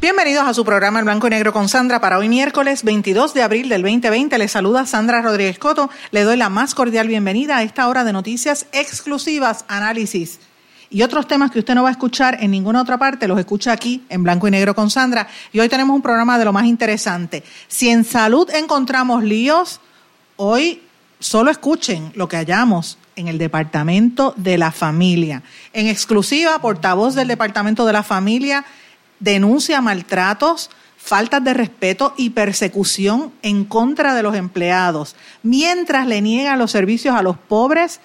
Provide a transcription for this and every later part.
Bienvenidos a su programa El Blanco y Negro con Sandra para hoy miércoles 22 de abril del 2020. Les saluda Sandra Rodríguez Coto. Le doy la más cordial bienvenida a esta hora de noticias exclusivas, análisis y otros temas que usted no va a escuchar en ninguna otra parte, los escucha aquí en Blanco y Negro con Sandra. Y hoy tenemos un programa de lo más interesante. Si en salud encontramos líos, hoy solo escuchen lo que hallamos en el Departamento de la Familia. En exclusiva, portavoz del Departamento de la Familia denuncia maltratos, faltas de respeto y persecución en contra de los empleados, mientras le niegan los servicios a los pobres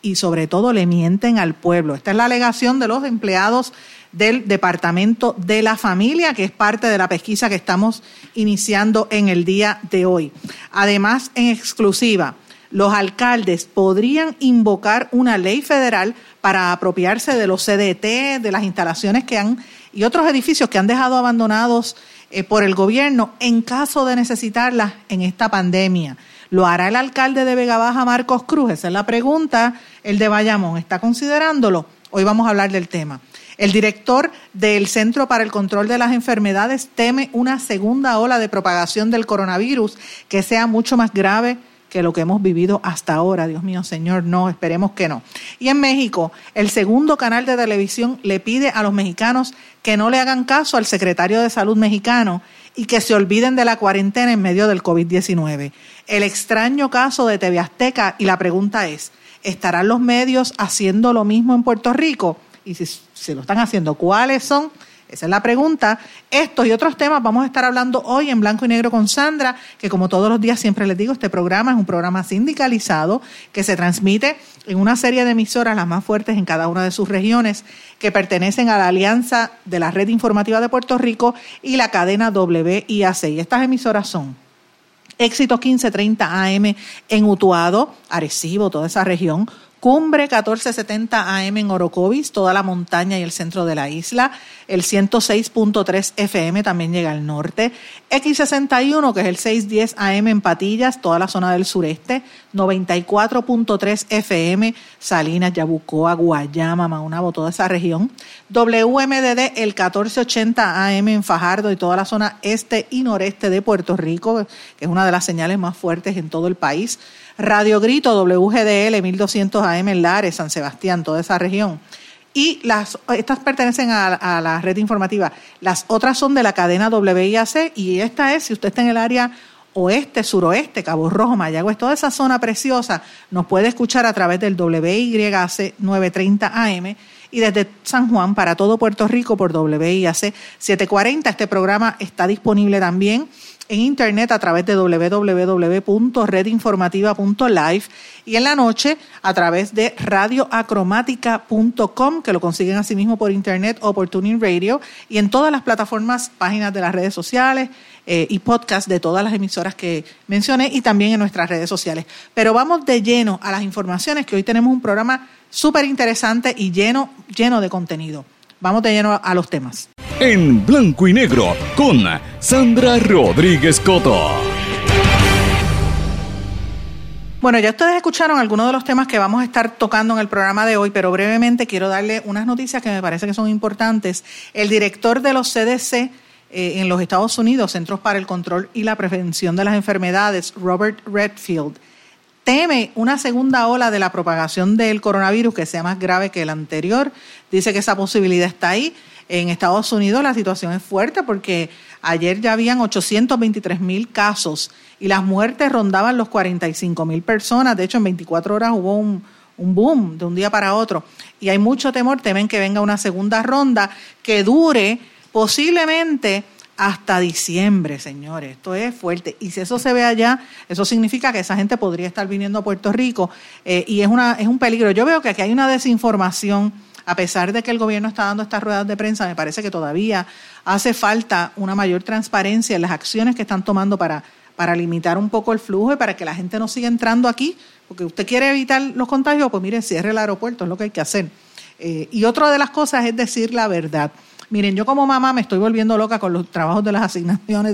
y sobre todo le mienten al pueblo. Esta es la alegación de los empleados del Departamento de la Familia, que es parte de la pesquisa que estamos iniciando en el día de hoy. Además, en exclusiva, los alcaldes podrían invocar una ley federal para apropiarse de los CDT, de las instalaciones que han y otros edificios que han dejado abandonados eh, por el gobierno en caso de necesitarlas en esta pandemia. ¿Lo hará el alcalde de Vega Baja, Marcos Cruz? Esa es la pregunta. El de Bayamón, ¿está considerándolo? Hoy vamos a hablar del tema. El director del Centro para el Control de las Enfermedades teme una segunda ola de propagación del coronavirus que sea mucho más grave que lo que hemos vivido hasta ahora. Dios mío, Señor, no, esperemos que no. Y en México, el segundo canal de televisión le pide a los mexicanos que no le hagan caso al secretario de Salud mexicano y que se olviden de la cuarentena en medio del COVID-19. El extraño caso de TV Azteca y la pregunta es, ¿estarán los medios haciendo lo mismo en Puerto Rico? Y si se lo están haciendo, ¿cuáles son? Esa es la pregunta. Estos y otros temas vamos a estar hablando hoy en blanco y negro con Sandra, que como todos los días siempre les digo, este programa es un programa sindicalizado que se transmite en una serie de emisoras, las más fuertes en cada una de sus regiones, que pertenecen a la Alianza de la Red Informativa de Puerto Rico y la cadena WIAC. Y estas emisoras son Éxito 1530 AM en Utuado, Arecibo, toda esa región, Cumbre 1470 AM en Orocovis, toda la montaña y el centro de la isla. El 106.3 FM también llega al norte. X61, que es el 610 AM en Patillas, toda la zona del sureste. 94.3 FM, Salinas, Yabucoa, Guayama, Maunabo, toda esa región. WMDD, el 1480 AM en Fajardo y toda la zona este y noreste de Puerto Rico, que es una de las señales más fuertes en todo el país. Radio Grito WGDL 1200 AM Lares, San Sebastián, toda esa región. Y las, estas pertenecen a, la red informativa. Las otras son de la cadena WIAC y esta es, si usted está en el área oeste, suroeste, Cabo Rojo, Mayagüez, toda esa zona preciosa, nos puede escuchar a través del WYAC 930 AM y desde San Juan para todo Puerto Rico por WIAC 740. Este programa está disponible también en internet a través de www.redinformativa.live y en la noche a través de radioacromática.com, que lo consiguen asimismo por internet o por Tuning Radio y en todas las plataformas, páginas de las redes sociales eh, y podcast de todas las emisoras que mencioné y también en nuestras redes sociales. Pero vamos de lleno a las informaciones, que hoy tenemos un programa súper interesante y lleno, lleno de contenido. Vamos de lleno a los temas en blanco y negro con Sandra Rodríguez Coto. Bueno, ya ustedes escucharon algunos de los temas que vamos a estar tocando en el programa de hoy, pero brevemente quiero darle unas noticias que me parece que son importantes. El director de los CDC eh, en los Estados Unidos, Centros para el Control y la Prevención de las Enfermedades, Robert Redfield, teme una segunda ola de la propagación del coronavirus que sea más grave que el anterior. Dice que esa posibilidad está ahí. En Estados Unidos la situación es fuerte porque ayer ya habían 823 mil casos y las muertes rondaban los 45 mil personas. De hecho, en 24 horas hubo un, boom de un día para otro. Y hay mucho temor, temen que venga una segunda ronda que dure posiblemente hasta diciembre, señores. Esto es fuerte. Y si eso se ve allá, eso significa que esa gente podría estar viniendo a Puerto Rico eh, y es, una, es un peligro. Yo veo que aquí hay una desinformación, a pesar de que el gobierno está dando estas ruedas de prensa, me parece que todavía hace falta una mayor transparencia en las acciones que están tomando para, para limitar un poco el flujo y para que la gente no siga entrando aquí, porque usted quiere evitar los contagios, pues mire, cierre el aeropuerto, es lo que hay que hacer. Eh, y otra de las cosas es decir la verdad. Miren, yo como mamá me estoy volviendo loca con los trabajos de las asignaciones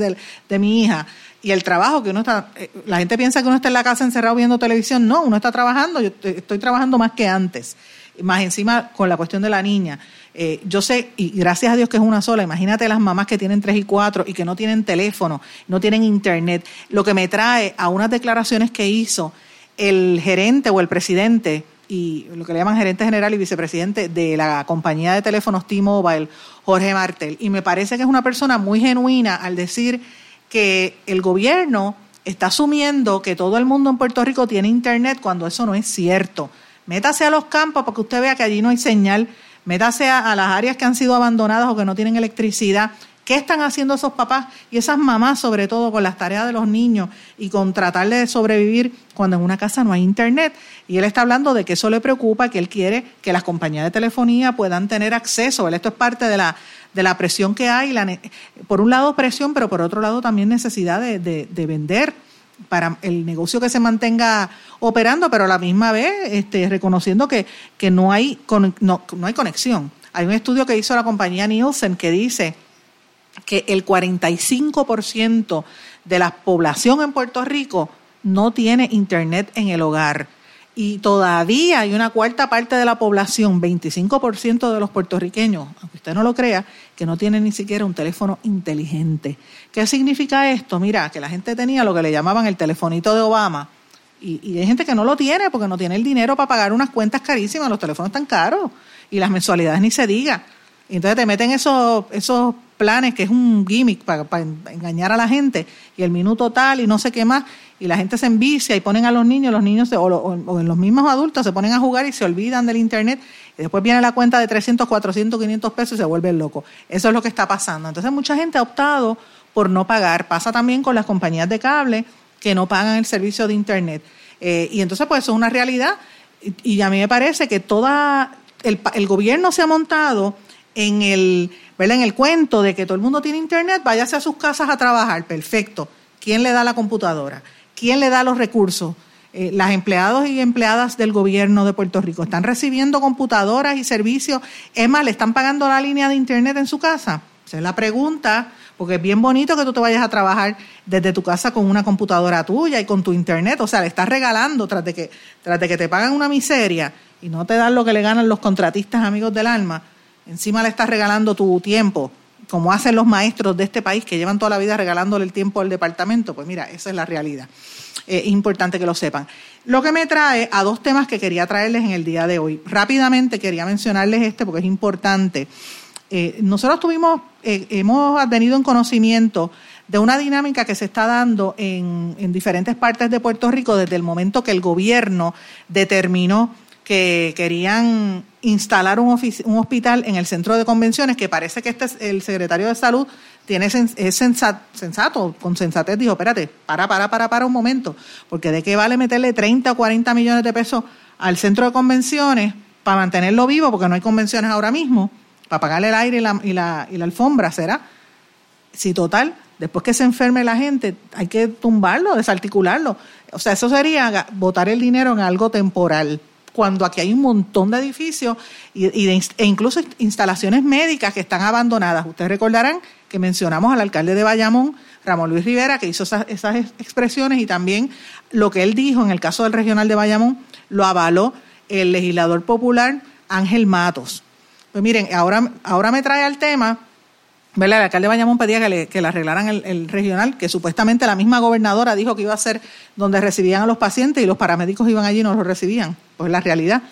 de, mi hija y el trabajo que uno está, eh, la gente piensa que uno está en la casa encerrado viendo televisión, no, uno está trabajando, yo estoy trabajando más que antes, más encima con la cuestión de la niña. Eh, yo sé, y gracias a Dios que es una sola, imagínate las mamás que tienen tres y cuatro y que no tienen teléfono, no tienen internet, lo que me trae a unas declaraciones que hizo el gerente o el presidente y lo que le llaman gerente general y vicepresidente de la compañía de teléfonos T-Mobile, Jorge Martel. Y me parece que es una persona muy genuina al decir que el gobierno está asumiendo que todo el mundo en Puerto Rico tiene internet cuando eso no es cierto. Métase a los campos para que usted vea que allí no hay señal. Métase a, las áreas que han sido abandonadas o que no tienen electricidad ¿Qué están haciendo esos papás y esas mamás, sobre todo con las tareas de los niños y con tratar de sobrevivir cuando en una casa no hay internet? Y él está hablando de que eso le preocupa, que él quiere que las compañías de telefonía puedan tener acceso. Esto es parte de la, de la presión que hay. por un lado presión, pero por otro lado también necesidad de, vender para el negocio que se mantenga operando, pero a la misma vez este, reconociendo que, que no, hay, no, no hay conexión. Hay un estudio que hizo la compañía Nielsen que dice que el 45% de la población en Puerto Rico no tiene internet en el hogar. Y todavía hay una cuarta parte de la población, 25% de los puertorriqueños, aunque usted no lo crea, que no tienen ni siquiera un teléfono inteligente. ¿Qué significa esto? Mira, que la gente tenía lo que le llamaban el telefonito de Obama. Y, y hay gente que no lo tiene porque no tiene el dinero para pagar unas cuentas carísimas, los teléfonos están caros y las mensualidades ni se diga. Y entonces te meten esos, esos planes que es un gimmick para, engañar a la gente y el minuto tal y no sé qué más y la gente se envicia y ponen a los niños, los niños o, en los mismos adultos se ponen a jugar y se olvidan del internet y después viene la cuenta de 300, 400, 500 pesos y se vuelven locos. Eso es lo que está pasando. Entonces mucha gente ha optado por no pagar. Pasa también con las compañías de cable que no pagan el servicio de internet. Eh, y entonces pues eso es una realidad y, a mí me parece que toda el, el gobierno se ha montado en el ¿verdad? En el cuento de que todo el mundo tiene internet, váyase a sus casas a trabajar, perfecto. ¿Quién le da la computadora? ¿Quién le da los recursos? Eh, las empleados y empleadas del gobierno de Puerto Rico están recibiendo computadoras y servicios. Es más, ¿le están pagando la línea de internet en su casa? Esa es la pregunta, porque es bien bonito que tú te vayas a trabajar desde tu casa con una computadora tuya y con tu internet. O sea, le estás regalando tras de que, tras de que te pagan una miseria y no te dan lo que le ganan los contratistas amigos del alma Encima le estás regalando tu tiempo, como hacen los maestros de este país que llevan toda la vida regalándole el tiempo al departamento. Pues mira, esa es la realidad. es importante que lo sepan. Lo que me trae a dos temas que quería traerles en el día de hoy. Rápidamente quería mencionarles este porque es importante. Eh, nosotros tuvimos, eh, hemos tenido en conocimiento de una dinámica que se está dando en diferentes partes de Puerto Rico desde el momento que el gobierno determinó que querían instalar un, un, hospital en el centro de convenciones, que parece que este el secretario de salud tiene es sensato, con sensatez dijo, espérate, para, para, para, para un momento, porque de qué vale meterle 30 o 40 millones de pesos al centro de convenciones para mantenerlo vivo, porque no hay convenciones ahora mismo, para pagarle el aire y la, y la, y la alfombra, ¿será? Si total, después que se enferme la gente, hay que tumbarlo, desarticularlo. O sea, eso sería botar el dinero en algo temporal cuando aquí hay un montón de edificios y, e incluso instalaciones médicas que están abandonadas. Ustedes recordarán que mencionamos al alcalde de Bayamón, Ramón Luis Rivera, que hizo esas, esas expresiones y también lo que él dijo en el caso del regional de Bayamón, lo avaló el legislador popular Ángel Matos. Pues miren, ahora, ahora me trae al tema el alcalde de Bayamón pedía que le, que le arreglaran el, regional, que supuestamente la misma gobernadora dijo que iba a ser donde recibían a los pacientes y los paramédicos iban allí y no los recibían. Pues la realidad.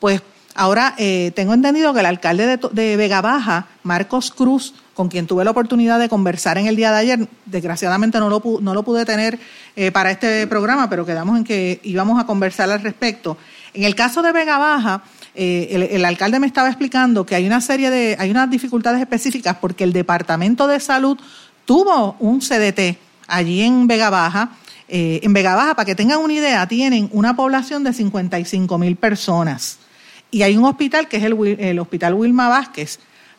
Pues ahora eh, tengo entendido que el alcalde de, de, Vega Baja, Marcos Cruz, con quien tuve la oportunidad de conversar en el día de ayer, desgraciadamente no lo, no lo pude tener eh, para este programa, pero quedamos en que íbamos a conversar al respecto. En el caso de Vega Baja, eh, el, alcalde me estaba explicando que hay una serie de, hay unas dificultades específicas porque el Departamento de Salud tuvo un CDT allí en Vega Baja. Eh, en Vega Baja, para que tengan una idea, tienen una población de 55 mil personas. Y hay un hospital que es el, Hospital Wilma Vázquez,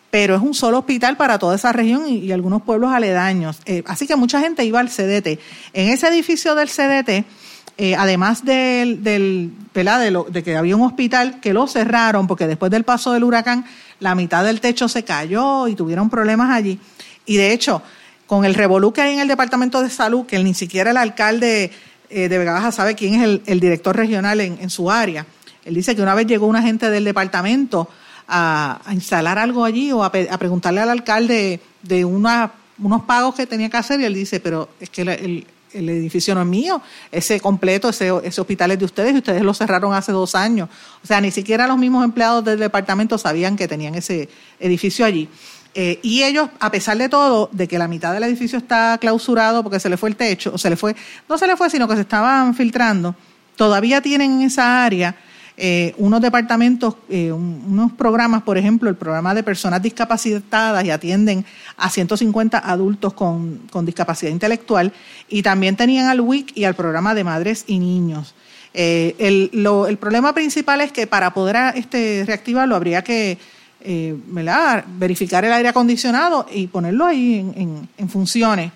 pero es un solo hospital para toda esa región y, algunos pueblos aledaños. Eh, así que mucha gente iba al CDT. En ese edificio del CDT, eh, además del, del de, de, que había un hospital que lo cerraron porque después del paso del huracán la mitad del techo se cayó y tuvieron problemas allí. Y de hecho, con el revolú que hay en el Departamento de Salud, que ni siquiera el alcalde eh, de Vega Baja sabe quién es el, director regional en, su área. Él dice que una vez llegó una gente del departamento a, instalar algo allí o a, preguntarle al alcalde de unos pagos que tenía que hacer y él dice, pero es que el, edificio no es mío, ese completo, ese, ese, hospital es de ustedes y ustedes lo cerraron hace dos años. O sea, ni siquiera los mismos empleados del departamento sabían que tenían ese edificio allí. Eh, y ellos, a pesar de todo, de que la mitad del edificio está clausurado porque se le fue el techo, o se le fue, no se le fue, sino que se estaban filtrando, todavía tienen en esa área eh, unos departamentos, eh, unos programas, por ejemplo, el programa de personas discapacitadas y atienden a 150 adultos con, discapacidad intelectual, y también tenían al WIC y al programa de madres y niños. el, el problema principal es que para poder este, reactivarlo habría que eh, verificar el aire acondicionado y ponerlo ahí en, funciones.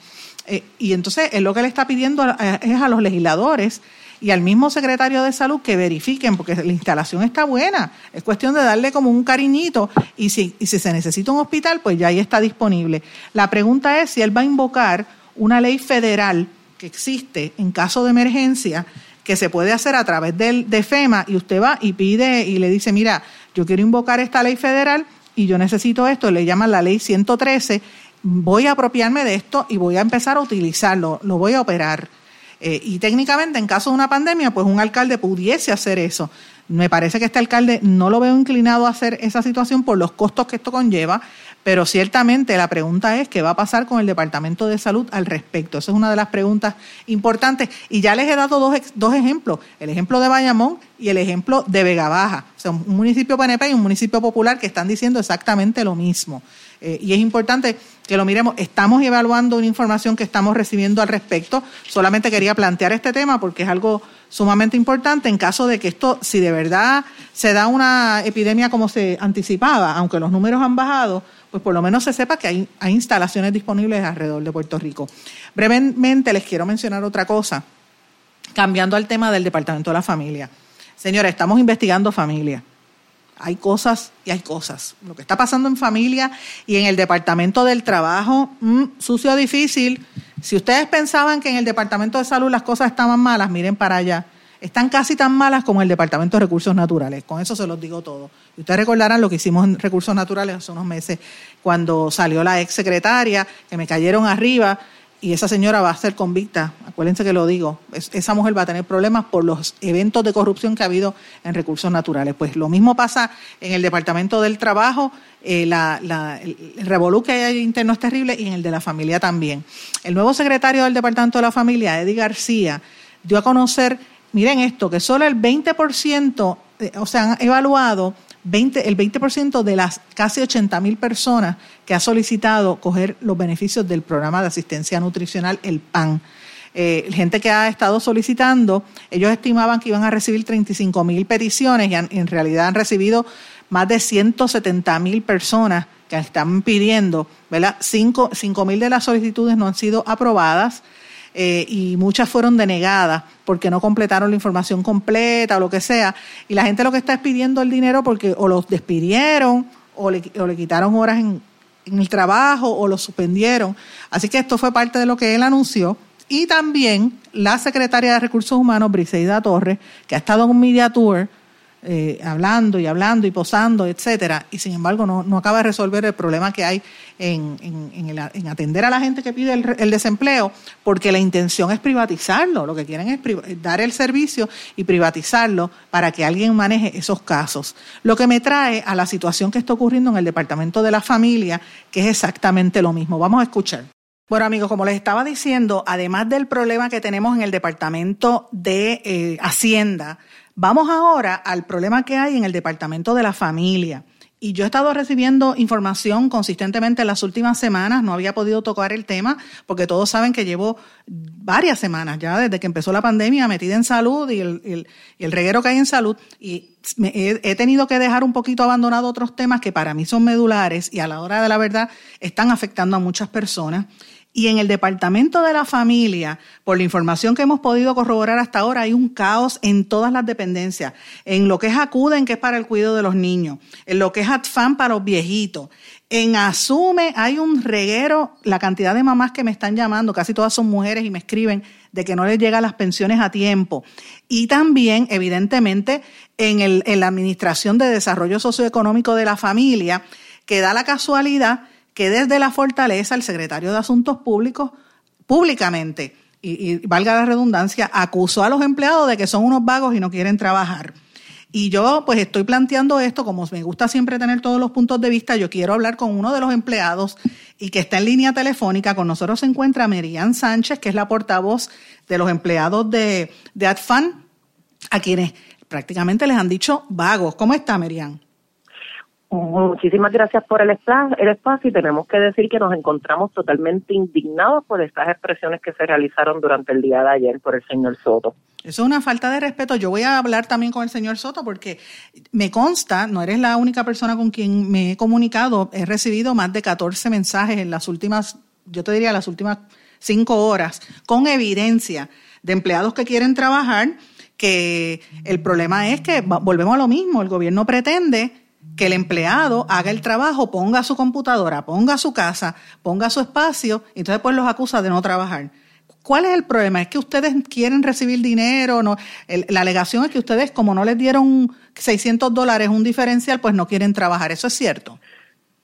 Eh, y entonces es lo que le está pidiendo es a los legisladores y al mismo secretario de salud que verifiquen, porque la instalación está buena. Es cuestión de darle como un cariñito y si, y si se necesita un hospital, pues ya ahí está disponible. La pregunta es si él va a invocar una ley federal que existe en caso de emergencia que se puede hacer a través del, de FEMA y usted va y pide y le dice, mira, yo quiero invocar esta ley federal y yo necesito esto, le llaman la ley 113, voy a apropiarme de esto y voy a empezar a utilizarlo, lo voy a operar. Eh, y técnicamente, en caso de una pandemia, pues un alcalde pudiese hacer eso. Me parece que este alcalde no lo veo inclinado a hacer esa situación por los costos que esto conlleva, pero ciertamente la pregunta es qué va a pasar con el Departamento de Salud al respecto. Esa es una de las preguntas importantes. Y ya les he dado dos, dos ejemplos, el ejemplo de Bayamón y el ejemplo de Vega Baja. O sea, un municipio PNP y un municipio popular que están diciendo exactamente lo mismo. Eh, y es importante que lo miremos. Estamos evaluando una información que estamos recibiendo al respecto. Solamente quería plantear este tema porque es algo sumamente importante en caso de que esto, si de verdad se da una epidemia como se anticipaba, aunque los números han bajado, pues por lo menos se sepa que hay, instalaciones disponibles alrededor de Puerto Rico. Brevemente les quiero mencionar otra cosa, cambiando al tema del Departamento de la Familia. Señora, estamos investigando familia. Hay cosas y hay cosas. Lo que está pasando en familia y en el Departamento del Trabajo, mm, sucio difícil. Si ustedes pensaban que en el Departamento de Salud las cosas estaban malas, miren para allá están casi tan malas como el Departamento de Recursos Naturales. Con eso se los digo todo. Y ustedes recordarán lo que hicimos en Recursos Naturales hace unos meses, cuando salió la ex secretaria, que me cayeron arriba, y esa señora va a ser convicta. Acuérdense que lo digo. esa mujer va a tener problemas por los eventos de corrupción que ha habido en Recursos Naturales. Pues lo mismo pasa en el Departamento del Trabajo. Eh, el, revolú que hay interno es terrible y en el de la familia también. El nuevo secretario del Departamento de la Familia, Eddie García, dio a conocer miren esto, que solo el 20%, eh, o sea, han evaluado 20, el 20% de las casi 80 mil personas que ha solicitado coger los beneficios del programa de asistencia nutricional, el PAN. Eh, gente que ha estado solicitando, ellos estimaban que iban a recibir 35 mil peticiones y en realidad han recibido más de 170 mil personas que están pidiendo, ¿verdad? 5 mil de las solicitudes no han sido aprobadas. Eh, y muchas fueron denegadas porque no completaron la información completa o lo que sea. Y la gente lo que está es pidiendo el dinero porque o los despidieron o le, o le quitaron horas en, en el trabajo o los suspendieron. Así que esto fue parte de lo que él anunció. Y también la secretaria de Recursos Humanos, Briseida Torres, que ha estado en un media tour eh, hablando y hablando y posando, etcétera, y sin embargo no, no acaba de resolver el problema que hay en, en, atender a la gente que pide el, desempleo, porque la intención es privatizarlo, lo que quieren es dar el servicio y privatizarlo para que alguien maneje esos casos. Lo que me trae a la situación que está ocurriendo en el Departamento de la Familia, que es exactamente lo mismo. Vamos a escuchar. Bueno, amigos, como les estaba diciendo, además del problema que tenemos en el Departamento de eh, Hacienda, Vamos ahora al problema que hay en el Departamento de la Familia. Y yo he estado recibiendo información consistentemente en las últimas semanas, no había podido tocar el tema, porque todos saben que llevo varias semanas ya desde que empezó la pandemia metida en salud y el, reguero que hay en salud, y he, tenido que dejar un poquito abandonado otros temas que para mí son medulares y a la hora de la verdad están afectando a muchas personas. Y en el departamento de la familia, por la información que hemos podido corroborar hasta ahora, hay un caos en todas las dependencias. En lo que es ACUDEN, que es para el cuidado de los niños. En lo que es ATFAN para los viejitos. En Asume hay un reguero, la cantidad de mamás que me están llamando, casi todas son mujeres y me escriben de que no les llegan las pensiones a tiempo. Y también, evidentemente, en, el, en la Administración de Desarrollo Socioeconómico de la Familia, que da la casualidad que desde la fortaleza el secretario de Asuntos Públicos públicamente, y, valga la redundancia, acusó a los empleados de que son unos vagos y no quieren trabajar. Y yo pues estoy planteando esto, como me gusta siempre tener todos los puntos de vista, yo quiero hablar con uno de los empleados y que está en línea telefónica. Con nosotros se encuentra Merian Sánchez, que es la portavoz de los empleados de, de ADFAN, a quienes prácticamente les han dicho vagos. ¿Cómo está Merian? Muchísimas gracias por el el espacio y tenemos que decir que nos encontramos totalmente indignados por estas expresiones que se realizaron durante el día de ayer por el señor Soto. Eso es una falta de respeto. Yo voy a hablar también con el señor Soto porque me consta, no eres la única persona con quien me he comunicado, he recibido más de 14 mensajes en las últimas, yo te diría las últimas cinco horas, con evidencia de empleados que quieren trabajar, que el problema es que volvemos a lo mismo, el gobierno pretende que el empleado haga el trabajo, ponga su computadora, ponga su casa, ponga su espacio, y entonces pues los acusa de no trabajar. ¿Cuál es el problema? ¿Es que ustedes quieren recibir dinero? No, la alegación es que ustedes, como no les dieron 600 dólares un diferencial, pues no quieren trabajar. ¿Eso es cierto?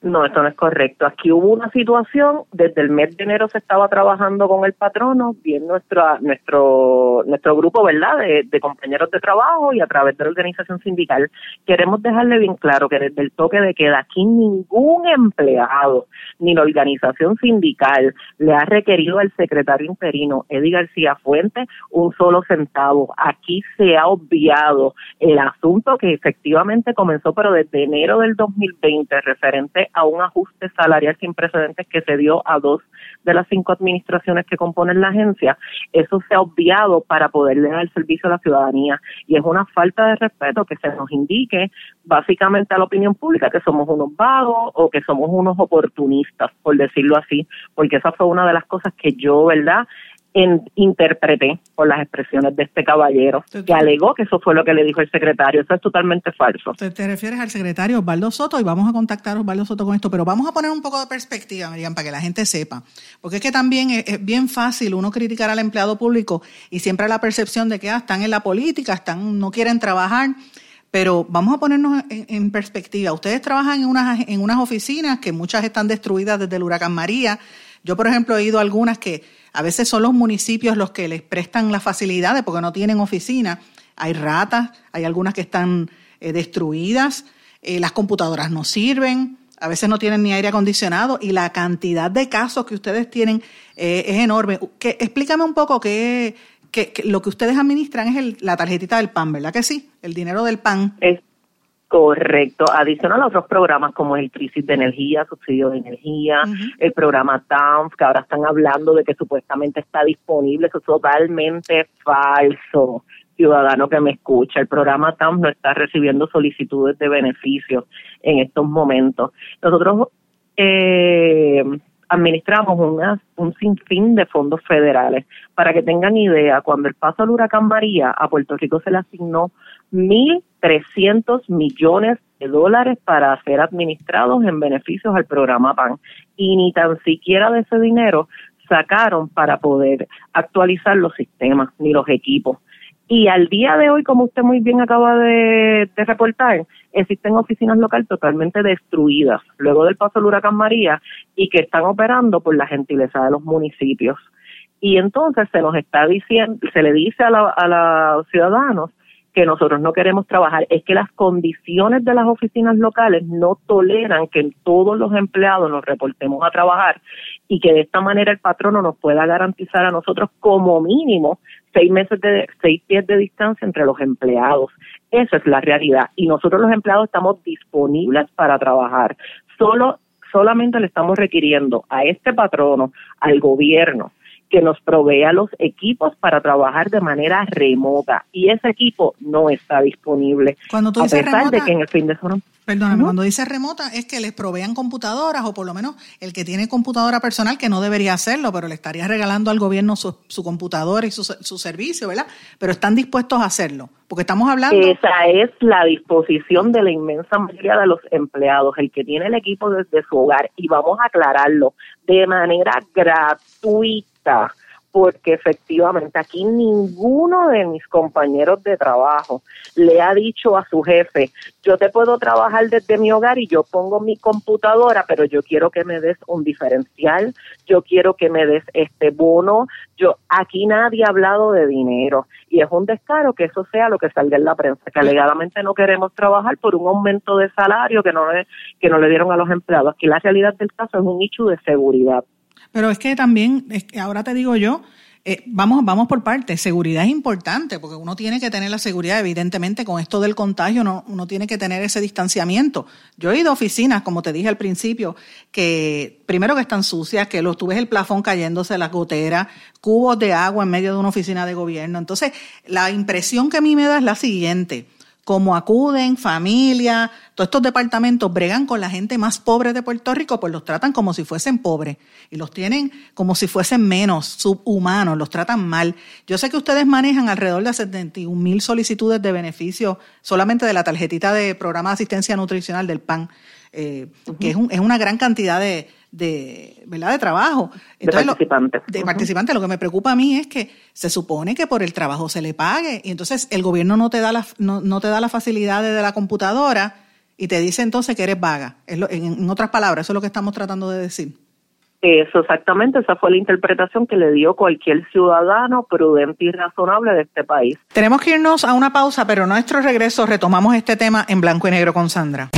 No, esto no es correcto. Aquí hubo una situación, desde el mes de enero se estaba trabajando con el patrono, bien nuestro, nuestro, nuestro grupo, ¿verdad?, de, compañeros de trabajo y a través de la organización sindical. Queremos dejarle bien claro que desde el toque de queda aquí ningún empleado ni la organización sindical le ha requerido al secretario interino, Eddie García Fuentes, un solo centavo. Aquí se ha obviado el asunto que efectivamente comenzó, pero desde enero del 2020, referente a un ajuste salarial sin precedentes que se dio a dos de las cinco administraciones que componen la agencia, eso se ha obviado para poderle dar servicio a la ciudadanía y es una falta de respeto que se nos indique básicamente a la opinión pública que somos unos vagos o que somos unos oportunistas, por decirlo así, porque esa fue una de las cosas que yo, ¿verdad? En, interpreté por las expresiones de este caballero, que alegó que eso fue lo que le dijo el secretario. Eso es totalmente falso. Te, te refieres al secretario Osvaldo Soto y vamos a contactar a Osvaldo Soto con esto, pero vamos a poner un poco de perspectiva, Miriam, para que la gente sepa. Porque es que también es, bien fácil uno criticar al empleado público y siempre la percepción de que ah, están en la política, están no quieren trabajar. Pero vamos a ponernos en, en, perspectiva. Ustedes trabajan en unas, en unas oficinas que muchas están destruidas desde el huracán María. Yo, por ejemplo, he ido a algunas que a veces son los municipios los que les prestan las facilidades porque no tienen oficina. Hay ratas, hay algunas que están eh, destruidas, eh, las computadoras no sirven, a veces no tienen ni aire acondicionado y la cantidad de casos que ustedes tienen eh, es enorme. Que, explícame un poco qué, lo que ustedes administran es la tarjetita del PAN, ¿verdad que sí? El dinero del PAN. Correcto. Adicional a otros programas como el Crisis de Energía, Subsidio de Energía, el programa TAMF, que ahora están hablando de que supuestamente está disponible. Eso es totalmente falso, ciudadano que me escucha. El programa TAMF no está recibiendo solicitudes de beneficios en estos momentos. Nosotros eh, administramos una, un sinfín de fondos federales. Para que tengan idea, cuando el paso del huracán María a Puerto Rico se le asignó 1.300 millones de dólares para ser administrados en beneficios al programa PAN. Y ni tan siquiera de ese dinero sacaron para poder actualizar los sistemas ni los equipos. Y al día de hoy, como usted muy bien acaba de, reportar, existen oficinas locales totalmente destruidas luego del paso del huracán María y que están operando por la gentileza de los municipios. Y entonces se nos está diciendo, se le dice a, la, a los ciudadanos que nosotros no queremos trabajar, es que las condiciones de las oficinas locales no toleran que todos los empleados nos reportemos a trabajar y que de esta manera el patrono nos pueda garantizar a nosotros como mínimo seis meses de seis pies de distancia entre los empleados. Esa es la realidad y nosotros los empleados estamos disponibles para trabajar. Solo solamente le estamos requiriendo a este patrono, al gobierno, que nos provea los equipos para trabajar de manera remota y ese equipo no está disponible. Cuando tú dices a pesar de que en el fin de semana Perdóname, cuando dice remota es que les provean computadoras o por lo menos el que tiene computadora personal, que no debería hacerlo, pero le estaría regalando al gobierno su, computadora y su, su, servicio, ¿verdad? Pero están dispuestos a hacerlo, porque estamos hablando... Esa es la disposición de la inmensa mayoría de los empleados, el que tiene el equipo desde su hogar, y vamos a aclararlo, de manera gratuita porque efectivamente aquí ninguno de mis compañeros de trabajo le ha dicho a su jefe, yo te puedo trabajar desde mi hogar y yo pongo mi computadora, pero yo quiero que me des un diferencial, yo quiero que me des este bono, yo aquí nadie ha hablado de dinero y es un descaro que eso sea lo que salga en la prensa, que alegadamente no queremos trabajar por un aumento de salario que no le, que no le dieron a los empleados. Aquí la realidad del caso es un hecho de seguridad. Pero es que también, es que ahora te digo yo, eh, vamos, vamos por partes. Seguridad es importante porque uno tiene que tener la seguridad, evidentemente, con esto del contagio, no, uno tiene que tener ese distanciamiento. Yo he ido a oficinas, como te dije al principio, que primero que están sucias, que los, tú ves el plafón cayéndose, las goteras, cubos de agua en medio de una oficina de gobierno. Entonces, la impresión que a mí me da es la siguiente como acuden, familia, todos estos departamentos bregan con la gente más pobre de Puerto Rico, pues los tratan como si fuesen pobres y los tienen como si fuesen menos, subhumanos, los tratan mal. Yo sé que ustedes manejan alrededor de 71 mil solicitudes de beneficio solamente de la tarjetita de programa de asistencia nutricional del PAN, eh, que es, es una gran cantidad de, de, ¿verdad? de trabajo. de participantes. de participantes. Lo que me preocupa a mí es que se supone que por el trabajo se le pague y entonces el gobierno no te da la, no, no te da las facilidades de la computadora y te dice entonces que eres vaga. en, en otras palabras, eso es lo que estamos tratando de decir. Eso exactamente, esa fue la interpretación que le dio cualquier ciudadano prudente y razonable de este país. Tenemos que irnos a una pausa, pero nuestro regreso retomamos este tema en blanco y negro con Sandra.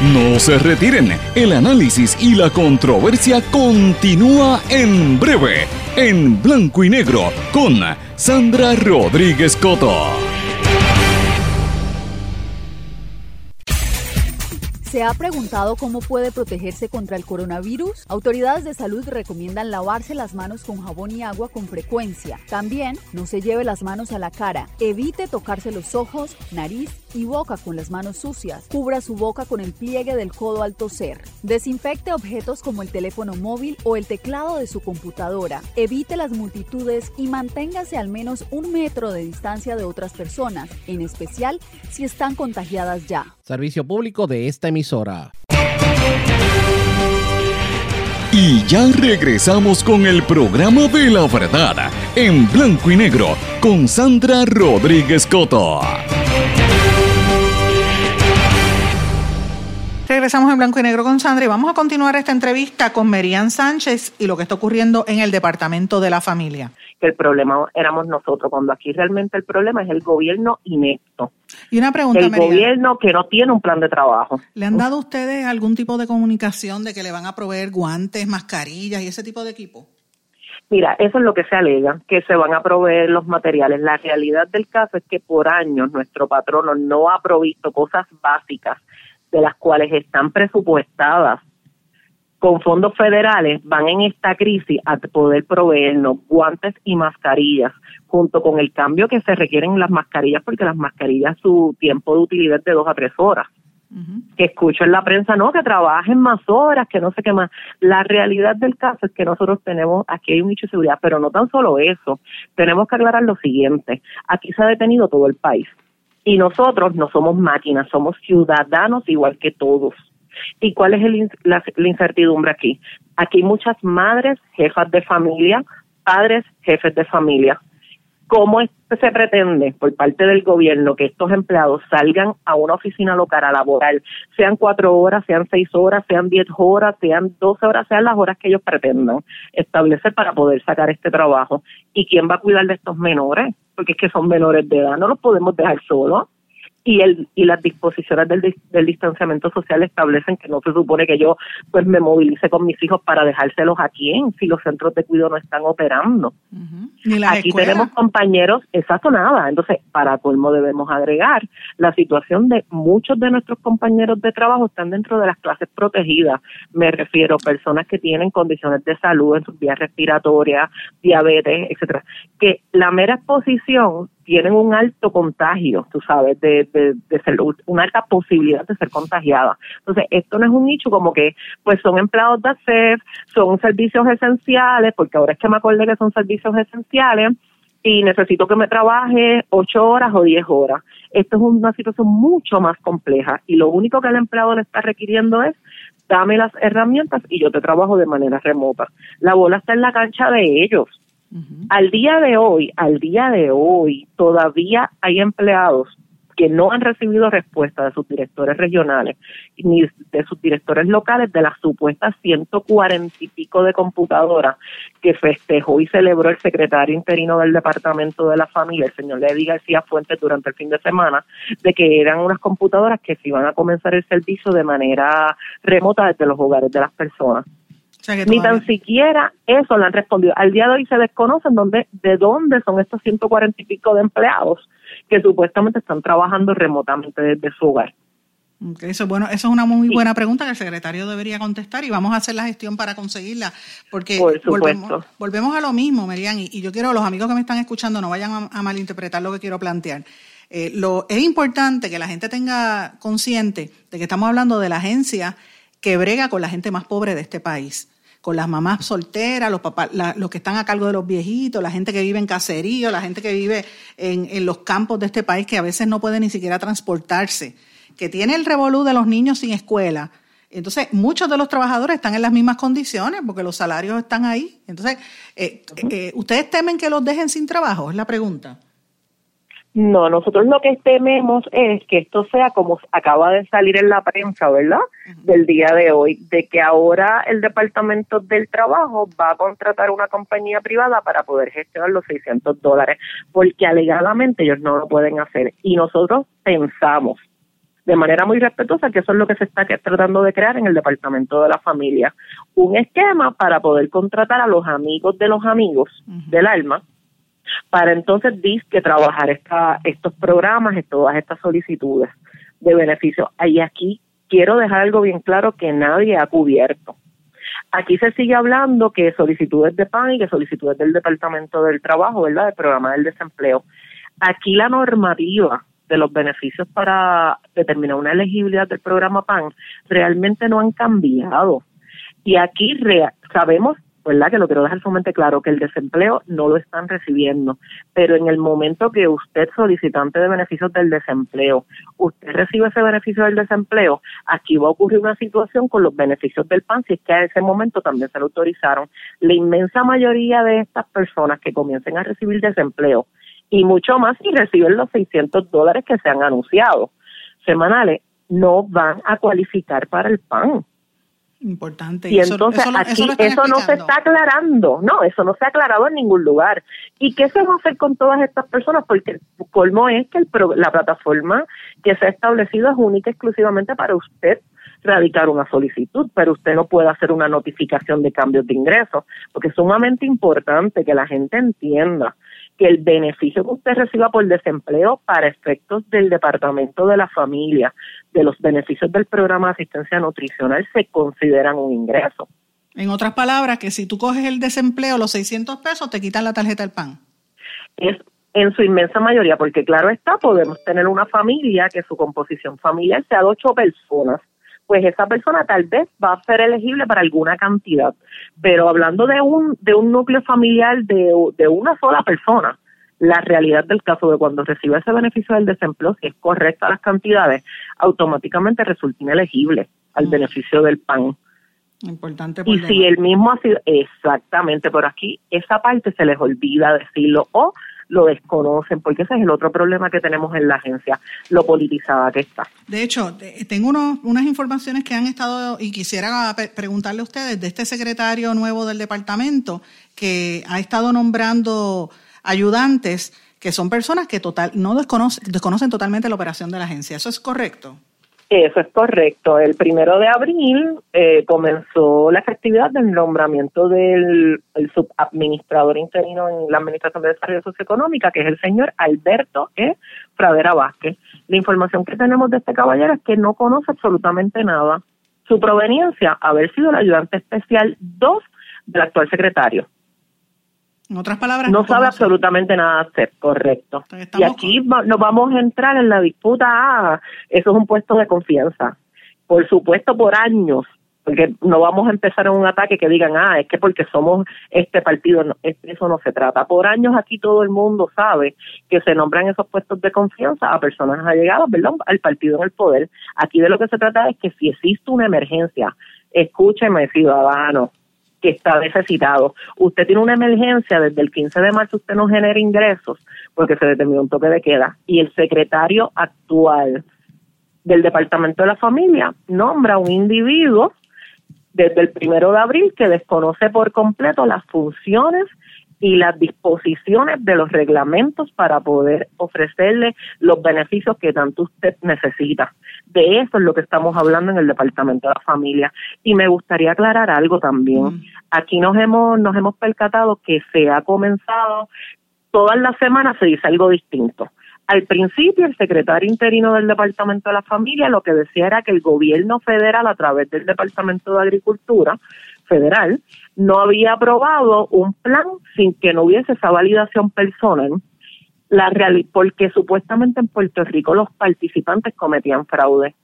No se retiren, el análisis y la controversia continúa en breve, en blanco y negro, con Sandra Rodríguez Coto. ¿Se ha preguntado cómo puede protegerse contra el coronavirus? Autoridades de salud recomiendan lavarse las manos con jabón y agua con frecuencia. También no se lleve las manos a la cara. Evite tocarse los ojos, nariz y boca con las manos sucias. Cubra su boca con el pliegue del codo al toser. Desinfecte objetos como el teléfono móvil o el teclado de su computadora. Evite las multitudes y manténgase al menos un metro de distancia de otras personas, en especial si están contagiadas ya. Servicio público de esta emisora. Y ya regresamos con el programa de la verdad en blanco y negro con Sandra Rodríguez Coto. Regresamos en blanco y negro con Sandra y vamos a continuar esta entrevista con Merian Sánchez y lo que está ocurriendo en el Departamento de la Familia. El problema éramos nosotros, cuando aquí realmente el problema es el gobierno inepto. Y una pregunta, El gobierno que no tiene un plan de trabajo. ¿Le han dado ustedes algún tipo de comunicación de que le van a proveer guantes, mascarillas y ese tipo de equipo? Mira, eso es lo que se alega, que se van a proveer los materiales. La realidad del caso es que por años nuestro patrono no ha provisto cosas básicas de las cuales están presupuestadas con fondos federales, van en esta crisis a poder proveernos guantes y mascarillas, junto con el cambio que se requieren las mascarillas, porque las mascarillas su tiempo de utilidad es de dos a tres horas. Que escucho en la prensa, no, que trabajen más horas, que no sé qué más. La realidad del caso es que nosotros tenemos, aquí hay un nicho de seguridad, pero no tan solo eso. Tenemos que aclarar lo siguiente: aquí se ha detenido todo el país y nosotros no somos máquinas, somos ciudadanos igual que todos. ¿Y cuál es la, incertidumbre aquí? Aquí hay muchas madres, jefas de familia, padres, jefes de familia. ¿Cómo se pretende por parte del gobierno que estos empleados salgan a una oficina local a laborar, sean cuatro horas, sean seis horas, sean diez horas, sean doce horas, sean las horas que ellos pretendan establecer para poder sacar este trabajo? ¿Y quién va a cuidar de estos menores? Porque es que son menores de edad, no los podemos dejar solos. Y el y las disposiciones del, del distanciamiento social establecen que no se supone que yo pues me movilice con mis hijos para dejárselos a quién si los centros de cuidado no están operando. Aquí tenemos compañeros, exacto nada, entonces para colmo debemos agregar la situación de muchos de nuestros compañeros de trabajo están dentro de las clases protegidas, me refiero a personas que tienen condiciones de salud en sus vías respiratorias, diabetes, etcétera, que la mera exposición tienen un alto contagio, tú sabes, de, de, ser, una alta posibilidad de ser contagiada. Entonces, esto no es un nicho como que, pues son empleados de ACEF, son servicios esenciales, porque ahora es que me acordé que son servicios esenciales, y necesito que me trabaje ocho horas o diez horas. Esto es una situación mucho más compleja y lo único que el empleado le está requiriendo es dame las herramientas y yo te trabajo de manera remota. La bola está en la cancha de ellos. Al día de hoy, al día de hoy, todavía hay empleados que no han recibido respuesta de sus directores regionales ni de sus directores locales de las supuestas 140 y pico de computadoras que festejó y celebró el secretario interino del Departamento de la Familia, el señor Ledy García Fuentes, durante el fin de semana, de que eran unas computadoras que se iban a comenzar el servicio de manera remota desde los hogares de las personas. Ni tan siquiera eso le han respondido. Al día de hoy se desconocen dónde, de dónde son estos 140 y pico de empleados que supuestamente están trabajando remotamente desde su hogar. eso, bueno, eso es una muy buena pregunta que el secretario debería contestar y vamos a hacer la gestión para conseguirla, porque volvemos, volvemos, a lo mismo, Merian, y, yo quiero, los amigos que me están escuchando no vayan a, malinterpretar lo que quiero plantear. Eh, lo, es importante que la gente tenga consciente de que estamos hablando de la agencia que brega con la gente más pobre de este país con las mamás solteras, los papás, los que están a cargo de los viejitos, la gente que vive en caserío, la gente que vive en, en, los campos de este país que a veces no puede ni siquiera transportarse, que tiene el revolú de los niños sin escuela. Entonces, muchos de los trabajadores están en las mismas condiciones porque los salarios están ahí. Entonces, eh, eh, ¿ustedes temen que los dejen sin trabajo? Es la pregunta. No, nosotros lo que tememos es que esto sea como acaba de salir en la prensa, ¿verdad? Del día de hoy, de que ahora el Departamento del Trabajo va a contratar una compañía privada para poder gestionar los 600 dólares, porque alegadamente ellos no lo pueden hacer. Y nosotros pensamos de manera muy respetuosa que eso es lo que se está tratando de crear en el Departamento de la Familia. Un esquema para poder contratar a los amigos de los amigos del alma para entonces que trabajar esta, estos programas y todas estas solicitudes de beneficio. Y aquí quiero dejar algo bien claro que nadie ha cubierto. Aquí se sigue hablando que solicitudes de PAN y que solicitudes del Departamento del Trabajo, ¿verdad? Del programa del desempleo. Aquí la normativa de los beneficios para determinar una elegibilidad del programa PAN realmente no han cambiado. Y aquí sabemos ¿verdad? Que lo quiero dejar sumamente claro, que el desempleo no lo están recibiendo, pero en el momento que usted, solicitante de beneficios del desempleo, usted recibe ese beneficio del desempleo, aquí va a ocurrir una situación con los beneficios del PAN, si es que a ese momento también se lo autorizaron. La inmensa mayoría de estas personas que comiencen a recibir desempleo, y mucho más si reciben los 600 dólares que se han anunciado semanales, no van a cualificar para el PAN Importante. Y, entonces aquí eso, no se está aclarando, no, eso no se ha aclarado en ningún lugar. ¿Y qué se va a hacer con todas estas personas? Porque el colmo es que el la plataforma que se ha establecido es única exclusivamente para usted radicar una solicitud, pero usted no puede hacer una notificación de cambios de ingresos, porque es sumamente importante que la gente entienda que el beneficio que usted reciba por desempleo para efectos del Departamento de la Familia, de los beneficios del programa de asistencia nutricional, se consideran un ingreso. En otras palabras, que si tú coges el desempleo, los 600 pesos, te quitan la tarjeta del PAN. Es en su inmensa mayoría, porque claro está, podemos tener una familia que su composición familiar sea de ocho personas pues esa persona tal vez va a ser elegible para alguna cantidad. Pero hablando de un, de un núcleo familiar de, de una sola persona, la realidad del caso de cuando recibe ese beneficio del desempleo, si es correcta las cantidades, automáticamente resulta inelegible al mm. beneficio del PAN. Importante. y si el mismo ha sido, exactamente, por aquí esa parte se les olvida decirlo o lo desconocen, porque ese es el otro problema que tenemos en la agencia, lo politizada que está. De hecho, tengo unas informaciones que han estado, y quisiera preguntarle a ustedes, de este secretario nuevo del departamento, que ha estado nombrando ayudantes que son personas que total no desconocen, desconocen totalmente la operación de la agencia. ¿Eso es correcto? Eso es correcto. El primero de abril eh, comenzó la efectividad del nombramiento del subadministrador interino en la Administración de Desarrollo Socioeconómica, que es el señor Alberto E. Fradera Vázquez. La información que tenemos de este caballero es que no conoce absolutamente nada. Su proveniencia, haber sido el ayudante especial 2 del actual secretario. En otras palabras, no, sabe absolutamente nada hacer, correcto. Y aquí nos vamos a entrar en la disputa, ah, eso es un puesto de confianza. Por supuesto, por años, porque no vamos a empezar en un ataque que digan, ah, es que porque somos este partido, no, eso no se trata. Por años aquí todo el mundo sabe que se nombran esos puestos de confianza a personas allegadas, ¿verdad?, al partido en el poder. Aquí de lo que se trata es que si existe una emergencia, escúcheme, ciudadano, que está necesitado. Usted tiene una emergencia, desde el 15 de marzo usted no genera ingresos porque se determinó un toque de queda y el secretario actual del Departamento de la Familia nombra un individuo desde el primero de abril que desconoce por completo las funciones y las disposiciones de los reglamentos para poder ofrecerle los beneficios que tanto usted necesita. De eso es lo que estamos hablando en el Departamento de la Familia. Y me gustaría aclarar algo también. Mm. Aquí nos hemos, nos hemos percatado que se ha comenzado, todas las semanas se dice algo distinto. Al principio, el secretario interino del Departamento de la Familia lo que decía era que el gobierno federal, a través del Departamento de Agricultura federal, no había aprobado un plan sin que no hubiese esa validación personal, la porque supuestamente en Puerto Rico los participantes cometían fraude.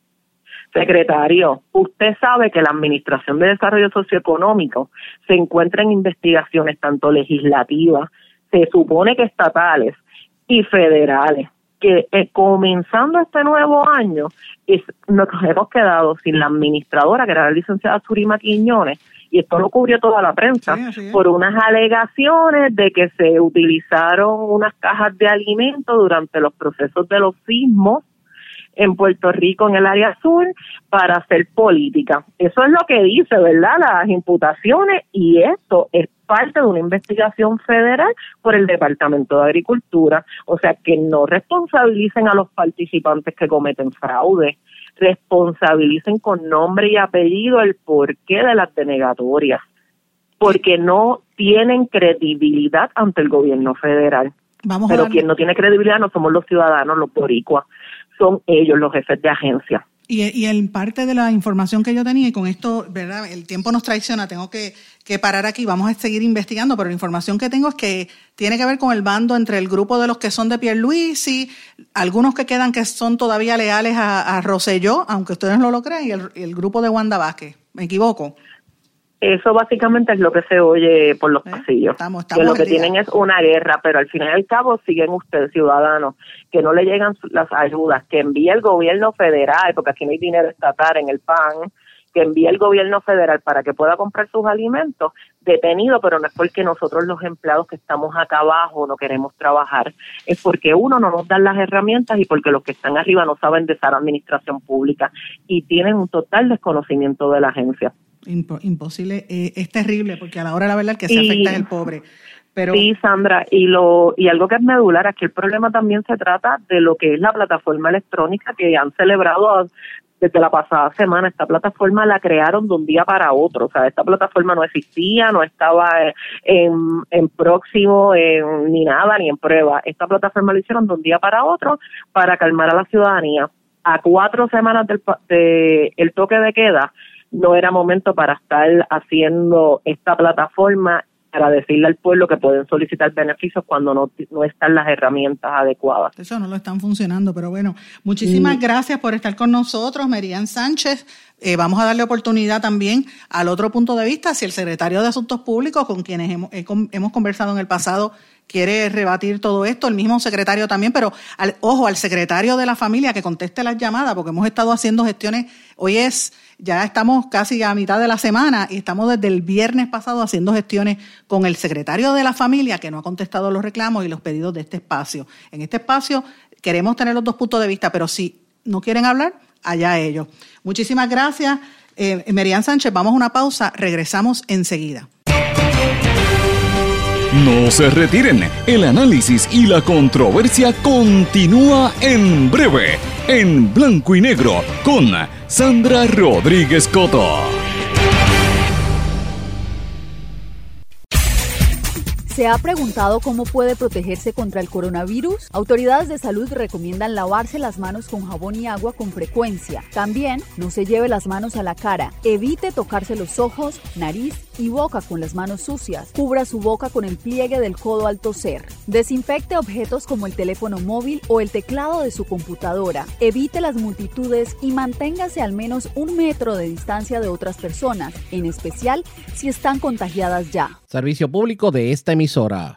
Secretario, usted sabe que la Administración de Desarrollo Socioeconómico se encuentra en investigaciones tanto legislativas, se supone que estatales y federales que eh, comenzando este nuevo año nos hemos quedado sin la administradora, que era la licenciada Surima Quiñones, y esto lo cubrió toda la prensa, por unas alegaciones de que se utilizaron unas cajas de alimentos durante los procesos de los sismos en Puerto Rico, en el área sur, para hacer política. Eso es lo que dice, ¿verdad? Las imputaciones y esto es parte de una investigación federal por el Departamento de Agricultura. O sea, que no responsabilicen a los participantes que cometen fraude, responsabilicen con nombre y apellido el porqué de las denegatorias, porque no tienen credibilidad ante el gobierno federal. Pero quien no tiene credibilidad no somos los ciudadanos, los boricuas, son ellos los jefes de agencia. Y, en parte de la información que yo tenía, y con esto, ¿verdad? El tiempo nos traiciona, tengo que, que parar aquí, vamos a seguir investigando, pero la información que tengo es que tiene que ver con el bando entre el grupo de los que son de Pierluisi, algunos que quedan que son todavía leales a, a Rosselló, aunque ustedes no lo crean, y el, el grupo de Wanda Vázquez. ¿Me equivoco? Eso básicamente es lo que se oye por los ¿Eh? pasillos. que lo que tienen es una guerra, pero al fin y al cabo siguen ustedes, ciudadanos, que no le llegan las ayudas, que envíe el gobierno federal, porque aquí no hay dinero estatal en el PAN, que envíe el gobierno federal para que pueda comprar sus alimentos, detenido, pero no es porque nosotros los empleados que estamos acá abajo no queremos trabajar, es porque uno no nos dan las herramientas y porque los que están arriba no saben de esa administración pública y tienen un total desconocimiento de la agencia imposible, eh, es terrible porque a la hora de la verdad que se afecta es el pobre. Pero... Sí, Sandra, y lo y algo que es medular, aquí el problema también se trata de lo que es la plataforma electrónica que han celebrado desde la pasada semana. Esta plataforma la crearon de un día para otro, o sea, esta plataforma no existía, no estaba en, en próximo ni nada, ni en prueba. Esta plataforma la hicieron de un día para otro para calmar a la ciudadanía. A cuatro semanas del de, el toque de queda, no era momento para estar haciendo esta plataforma para decirle al pueblo que pueden solicitar beneficios cuando no, no están las herramientas adecuadas. Eso no lo están funcionando, pero bueno, muchísimas mm. gracias por estar con nosotros, Merian Sánchez. Eh, vamos a darle oportunidad también al otro punto de vista, si el secretario de Asuntos Públicos, con quienes hemos, hemos conversado en el pasado, quiere rebatir todo esto, el mismo secretario también, pero ojo, al secretario de la familia que conteste las llamadas, porque hemos estado haciendo gestiones, hoy es ya estamos casi a mitad de la semana y estamos desde el viernes pasado haciendo gestiones con el secretario de la familia que no ha contestado los reclamos y los pedidos de este espacio. En este espacio queremos tener los dos puntos de vista, pero si no quieren hablar, allá ellos. Muchísimas gracias. Eh, Merian Sánchez, vamos a una pausa, regresamos enseguida. No se retiren, el análisis y la controversia continúa en breve, en blanco y negro, con Sandra Rodríguez Coto. ¿Se ha preguntado cómo puede protegerse contra el coronavirus? Autoridades de salud recomiendan lavarse las manos con jabón y agua con frecuencia. También no se lleve las manos a la cara. Evite tocarse los ojos, nariz y boca con las manos sucias. Cubra su boca con el pliegue del codo al toser. Desinfecte objetos como el teléfono móvil o el teclado de su computadora. Evite las multitudes y manténgase al menos un metro de distancia de otras personas, en especial si están contagiadas ya. Servicio público de esta emisora.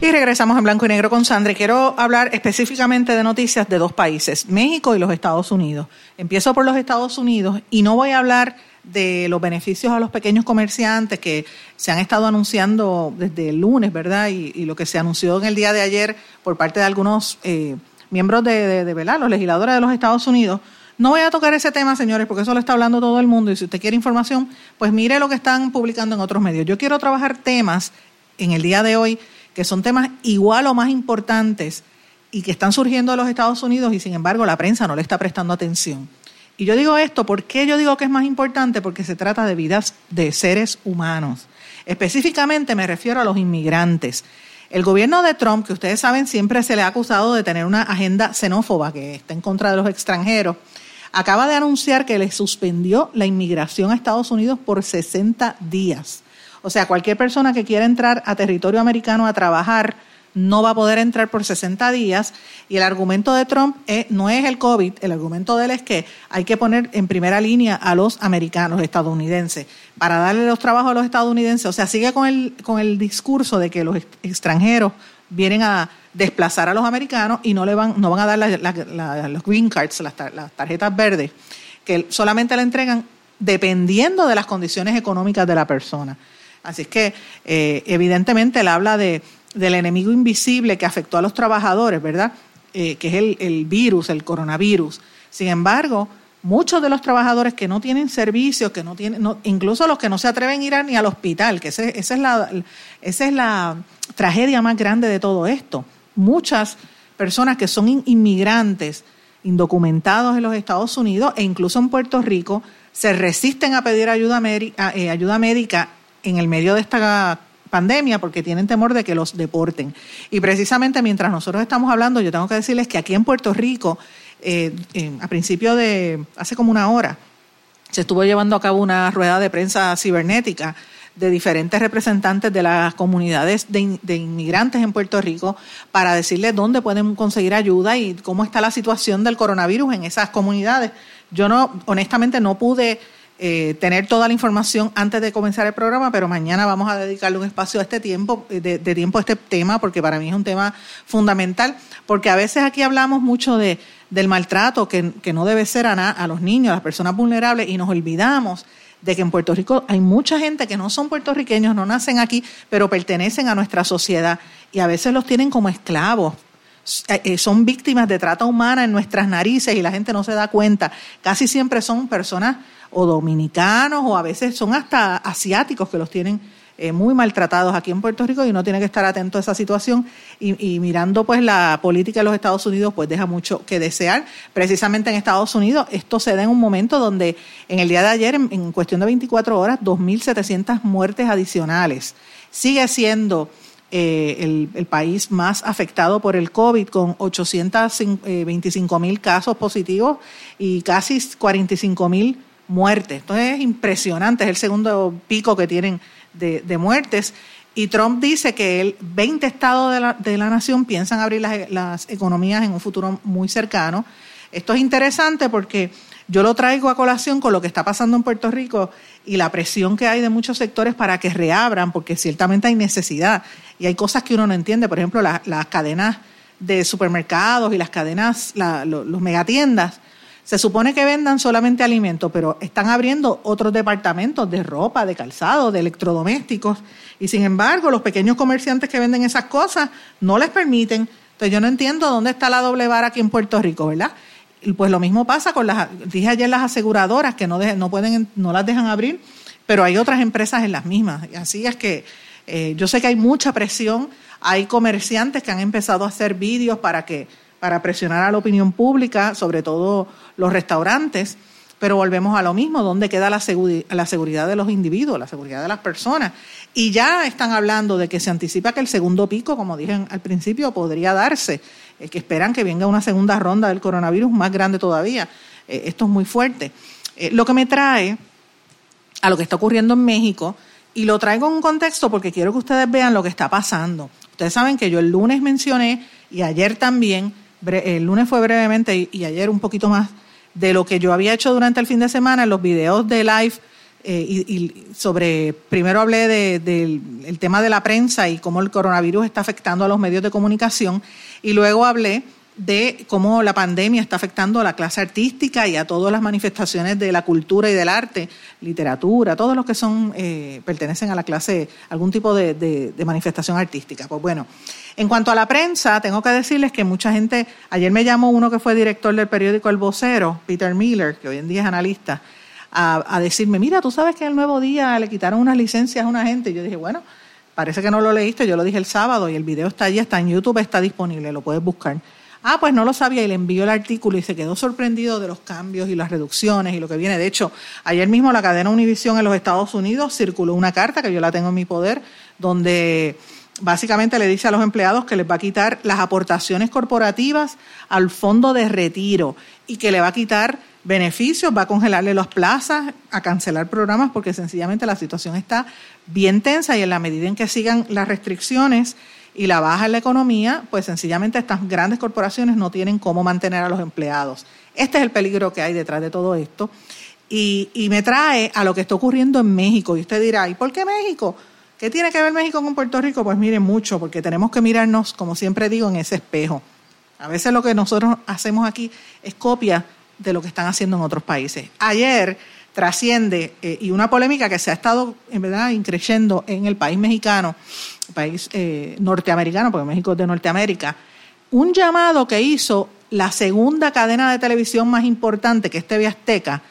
Y regresamos en blanco y negro con Sandra. Quiero hablar específicamente de noticias de dos países, México y los Estados Unidos. Empiezo por los Estados Unidos y no voy a hablar de los beneficios a los pequeños comerciantes que se han estado anunciando desde el lunes, ¿verdad? Y, lo que se anunció en el día de ayer por parte de algunos eh, miembros de, de. Los legisladores de los Estados Unidos. No voy a tocar ese tema, señores, porque eso lo está hablando todo el mundo y si usted quiere información, pues mire lo que están publicando en otros medios. Yo quiero trabajar temas en el día de hoy que son temas igual o más importantes y que están surgiendo de los Estados Unidos y sin embargo la prensa no le está prestando atención. Y yo digo esto, ¿por qué yo digo que es más importante? Porque se trata de vidas de seres humanos. Específicamente me refiero a los inmigrantes. El gobierno de Trump, que ustedes saben, siempre se le ha acusado de tener una agenda xenófoba que está en contra de los extranjeros, acaba de anunciar que le suspendió la inmigración a Estados Unidos por 60 días. O sea, cualquier persona que quiera entrar a territorio americano a trabajar no va a poder entrar por 60 días. Y el argumento de Trump no es el COVID, el argumento de él es que hay que poner en primera línea a los americanos estadounidenses para darle los trabajos a los estadounidenses. O sea, sigue con el, con el discurso de que los extranjeros vienen a desplazar a los americanos y no le van, no van a dar los green cards, las, las tarjetas verdes, que solamente le entregan dependiendo de las condiciones económicas de la persona. Así es que, eh, evidentemente, él habla de, del enemigo invisible que afectó a los trabajadores, ¿verdad? Eh, que es el, virus, el coronavirus. Sin embargo, muchos de los trabajadores que no tienen servicios, que no tienen, incluso los que no se atreven a ir ni al hospital, que esa, es la, es la tragedia más grande de todo esto. Muchas personas que son inmigrantes, indocumentados en los Estados Unidos e incluso en Puerto Rico, se resisten a pedir ayuda, eh, ayuda médica en el medio de esta pandemia porque tienen temor de que los deporten. Y precisamente mientras nosotros estamos hablando, yo tengo que decirles que aquí en Puerto Rico, eh, a principio de, hace como una hora, se estuvo llevando a cabo una rueda de prensa cibernética de diferentes representantes de las comunidades de, inmigrantes en Puerto Rico para decirles dónde pueden conseguir ayuda y cómo está la situación del coronavirus en esas comunidades. Yo no, honestamente, no pude eh, tener toda la información antes de comenzar el programa, pero mañana vamos a dedicarle un espacio a este tiempo, eh, de, tiempo a este tema, porque para mí es un tema fundamental, porque a veces aquí hablamos mucho de, del maltrato que, que no debe ser a, a los niños, a las personas vulnerables, y nos olvidamos de que en Puerto Rico hay mucha gente que no son puertorriqueños, no nacen aquí, pero pertenecen a nuestra sociedad y a veces los tienen como esclavos. Eh, eh, son víctimas de trata humana en nuestras narices y la gente no se da cuenta. Casi siempre son personas o dominicanos o a veces son hasta asiáticos que los tienen eh, muy maltratados aquí en Puerto Rico y uno tiene que estar atento a esa situación y, mirando pues la política de los Estados Unidos pues deja mucho que desear. Precisamente en Estados Unidos esto se da en un momento donde en el día de ayer, en, cuestión de 24 horas, 2.700 muertes adicionales. Sigue siendo... Eh, el, país más afectado por el COVID, con 825 eh, mil casos positivos y casi 45 mil muertes. Entonces es impresionante, es el segundo pico que tienen de, muertes. Y Trump dice que el 20 estados de la, de la nación piensan abrir las, las, economías en un futuro muy cercano. Esto es interesante porque yo lo traigo a colación con lo que está pasando en Puerto Rico y la presión que hay de muchos sectores para que reabran, porque ciertamente hay necesidad y hay cosas que uno no entiende. Por ejemplo, las cadenas de supermercados y las cadenas, los megatiendas se supone que vendan solamente alimentos, pero están abriendo otros departamentos de ropa, de calzado, de electrodomésticos. Y sin embargo, los pequeños comerciantes que venden esas cosas no les permiten. Entonces yo no entiendo dónde está la doble vara aquí en Puerto Rico, ¿verdad? Y pues lo mismo pasa con las, dije ayer las aseguradoras que no, no, pueden, no las dejan abrir, pero hay otras empresas en las mismas. Así es que eh, yo sé que hay mucha presión, hay comerciantes que han empezado a hacer vídeos para que para presionar a la opinión pública, sobre todo los restaurantes, pero volvemos a lo mismo, ¿dónde queda la, seguridad de los individuos, la seguridad de las personas? Y ya están hablando de que se anticipa que el segundo pico, como dije al principio, podría darse, eh, que esperan que venga una segunda ronda del coronavirus más grande todavía. Eh, esto es muy fuerte. Eh, lo que me trae a lo que está ocurriendo en México, y lo traigo en un contexto porque quiero que ustedes vean lo que está pasando. Ustedes saben que yo el lunes mencioné, y ayer también, el lunes fue brevemente y, ayer un poquito más de lo que yo había hecho durante el fin de semana los videos de live eh, y, sobre, primero hablé del tema de la prensa y cómo el coronavirus está afectando a los medios de comunicación y luego hablé de cómo la pandemia está afectando a la clase artística y a todas las manifestaciones de la cultura y del arte, literatura, todos los que son eh, pertenecen a la clase, algún tipo de, manifestación artística. Pues bueno, en cuanto a la prensa, tengo que decirles que mucha gente, ayer me llamó uno que fue director del periódico El Vocero, Peter Miller, que hoy en día es analista, a, decirme, mira, tú sabes que el nuevo día le quitaron unas licencias a una gente. Y yo dije, bueno, parece que no lo leíste, yo lo dije el sábado y el video está allí, está en YouTube, está disponible, lo puedes buscar. Ah, pues no lo sabía y le envió el artículo y se quedó sorprendido de los cambios y las reducciones y lo que viene. De hecho, ayer mismo la cadena Univision en los Estados Unidos circuló una carta que yo la tengo en mi poder, donde básicamente le dice a los empleados que les va a quitar las aportaciones corporativas al fondo de retiro y que le va a quitar beneficios, va a congelarle las plazas, a cancelar programas porque sencillamente la situación está bien tensa y en la medida en que sigan las restricciones y la baja en la economía, pues sencillamente estas grandes corporaciones no tienen cómo mantener a los empleados. Este es el peligro que hay detrás de todo esto. Y, me trae a lo que está ocurriendo en México. Y usted dirá, ¿y por qué México? ¿Qué tiene que ver México con Puerto Rico? Pues miren mucho, porque tenemos que mirarnos, como siempre digo, en ese espejo. A veces lo que nosotros hacemos aquí es copia de lo que están haciendo en otros países. Ayer trasciende, eh, y una polémica que se ha estado, en verdad, increciendo en el país mexicano, país eh, norteamericano, porque México es de Norteamérica, un llamado que hizo la segunda cadena de televisión más importante, que es TV Azteca,